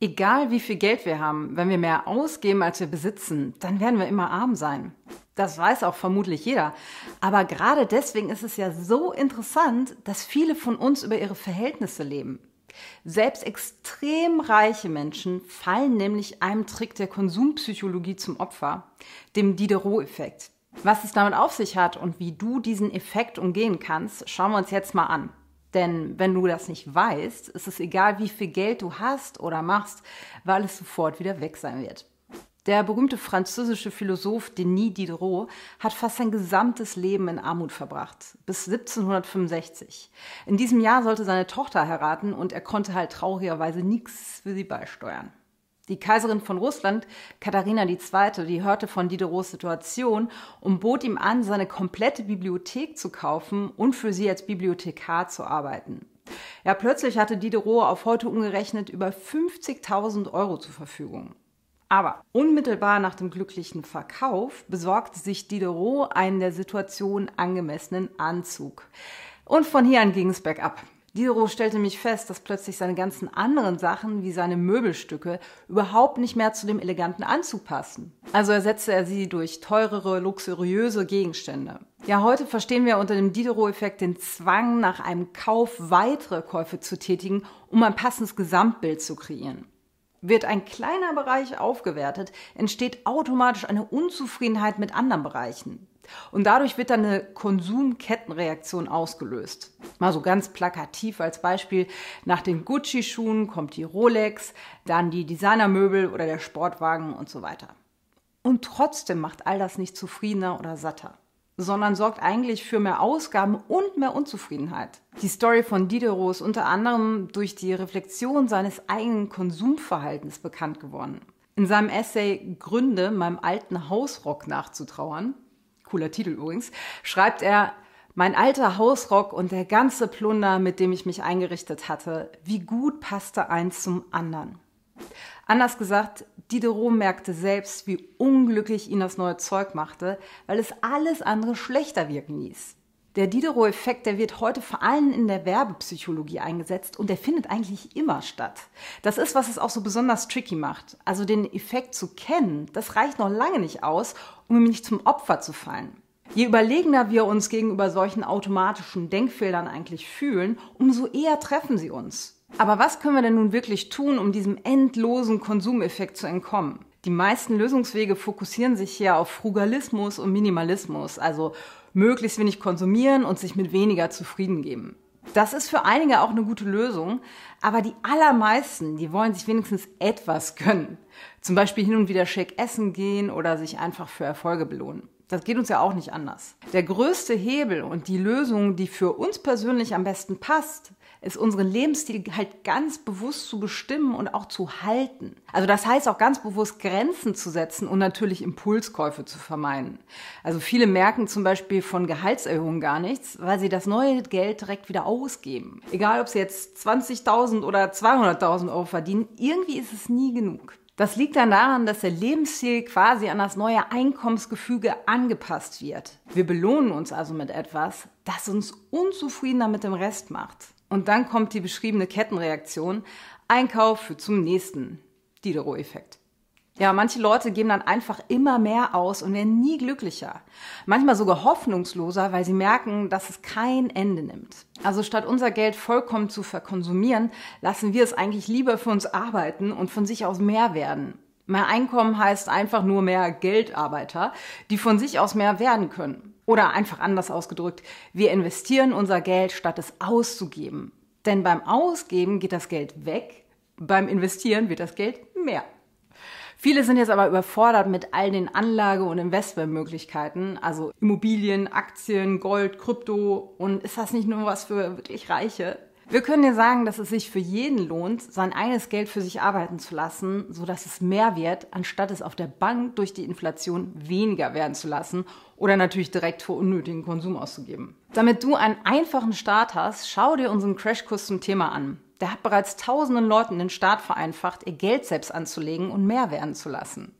Egal wie viel Geld wir haben, wenn wir mehr ausgeben, als wir besitzen, dann werden wir immer arm sein. Das weiß auch vermutlich jeder. Aber gerade deswegen ist es ja so interessant, dass viele von uns über ihre Verhältnisse leben. Selbst extrem reiche Menschen fallen nämlich einem Trick der Konsumpsychologie zum Opfer, dem Diderot-Effekt. Was es damit auf sich hat und wie du diesen Effekt umgehen kannst, schauen wir uns jetzt mal an. Denn wenn du das nicht weißt, ist es egal, wie viel Geld du hast oder machst, weil es sofort wieder weg sein wird. Der berühmte französische Philosoph Denis Diderot hat fast sein gesamtes Leben in Armut verbracht, bis 1765. In diesem Jahr sollte seine Tochter heiraten und er konnte halt traurigerweise nichts für sie beisteuern. Die Kaiserin von Russland, Katharina II., die hörte von Diderots Situation und bot ihm an, seine komplette Bibliothek zu kaufen und für sie als Bibliothekar zu arbeiten. Ja, plötzlich hatte Diderot auf heute umgerechnet über 50.000 Euro zur Verfügung. Aber unmittelbar nach dem glücklichen Verkauf besorgte sich Diderot einen der Situation angemessenen Anzug. Und von hier an ging es bergab. Diderot stellte mich fest, dass plötzlich seine ganzen anderen Sachen, wie seine Möbelstücke, überhaupt nicht mehr zu dem eleganten Anzug passen. Also ersetzte er sie durch teurere, luxuriöse Gegenstände. Ja, heute verstehen wir unter dem Diderot-Effekt den Zwang, nach einem Kauf weitere Käufe zu tätigen, um ein passendes Gesamtbild zu kreieren. Wird ein kleiner Bereich aufgewertet, entsteht automatisch eine Unzufriedenheit mit anderen Bereichen. Und dadurch wird dann eine Konsumkettenreaktion ausgelöst. Mal so ganz plakativ als Beispiel, nach den Gucci-Schuhen kommt die Rolex, dann die Designermöbel oder der Sportwagen und so weiter. Und trotzdem macht all das nicht zufriedener oder satter sondern sorgt eigentlich für mehr Ausgaben und mehr Unzufriedenheit. Die Story von Diderot ist unter anderem durch die Reflexion seines eigenen Konsumverhaltens bekannt geworden. In seinem Essay Gründe, meinem alten Hausrock nachzutrauern, cooler Titel übrigens, schreibt er, mein alter Hausrock und der ganze Plunder, mit dem ich mich eingerichtet hatte, wie gut passte eins zum anderen. Anders gesagt, Diderot merkte selbst, wie unglücklich ihn das neue Zeug machte, weil es alles andere schlechter wirken ließ. Der Diderot-Effekt, der wird heute vor allem in der Werbepsychologie eingesetzt und der findet eigentlich immer statt. Das ist, was es auch so besonders tricky macht. Also den Effekt zu kennen, das reicht noch lange nicht aus, um ihm nicht zum Opfer zu fallen. Je überlegener wir uns gegenüber solchen automatischen Denkfeldern eigentlich fühlen, umso eher treffen sie uns. Aber was können wir denn nun wirklich tun, um diesem endlosen Konsumeffekt zu entkommen? Die meisten Lösungswege fokussieren sich hier auf Frugalismus und Minimalismus, also möglichst wenig konsumieren und sich mit weniger zufrieden geben. Das ist für einige auch eine gute Lösung, aber die allermeisten, die wollen sich wenigstens etwas gönnen. Zum Beispiel hin und wieder schick essen gehen oder sich einfach für Erfolge belohnen. Das geht uns ja auch nicht anders. Der größte Hebel und die Lösung, die für uns persönlich am besten passt, ist unseren Lebensstil halt ganz bewusst zu bestimmen und auch zu halten. Also das heißt auch ganz bewusst Grenzen zu setzen und natürlich Impulskäufe zu vermeiden. Also viele merken zum Beispiel von Gehaltserhöhungen gar nichts, weil sie das neue Geld direkt wieder ausgeben. Egal ob sie jetzt 20.000 oder 200.000 Euro verdienen, irgendwie ist es nie genug. Das liegt dann daran, dass der Lebensstil quasi an das neue Einkommensgefüge angepasst wird. Wir belohnen uns also mit etwas, das uns unzufriedener mit dem Rest macht. Und dann kommt die beschriebene Kettenreaktion. Einkauf führt zum nächsten. Diderot-Effekt. Ja, manche Leute geben dann einfach immer mehr aus und werden nie glücklicher. Manchmal sogar hoffnungsloser, weil sie merken, dass es kein Ende nimmt. Also statt unser Geld vollkommen zu verkonsumieren, lassen wir es eigentlich lieber für uns arbeiten und von sich aus mehr werden. Mehr Einkommen heißt einfach nur mehr Geldarbeiter, die von sich aus mehr werden können. Oder einfach anders ausgedrückt, wir investieren unser Geld, statt es auszugeben. Denn beim Ausgeben geht das Geld weg, beim Investieren wird das Geld mehr. Viele sind jetzt aber überfordert mit all den Anlage- und Investmentmöglichkeiten, also Immobilien, Aktien, Gold, Krypto. Und ist das nicht nur was für wirklich Reiche? Wir können dir sagen, dass es sich für jeden lohnt, sein eigenes Geld für sich arbeiten zu lassen, so dass es mehr wird, anstatt es auf der Bank durch die Inflation weniger werden zu lassen oder natürlich direkt für unnötigen Konsum auszugeben. Damit du einen einfachen Start hast, schau dir unseren Crashkurs zum Thema an. Der hat bereits tausenden Leuten den Start vereinfacht, ihr Geld selbst anzulegen und mehr werden zu lassen.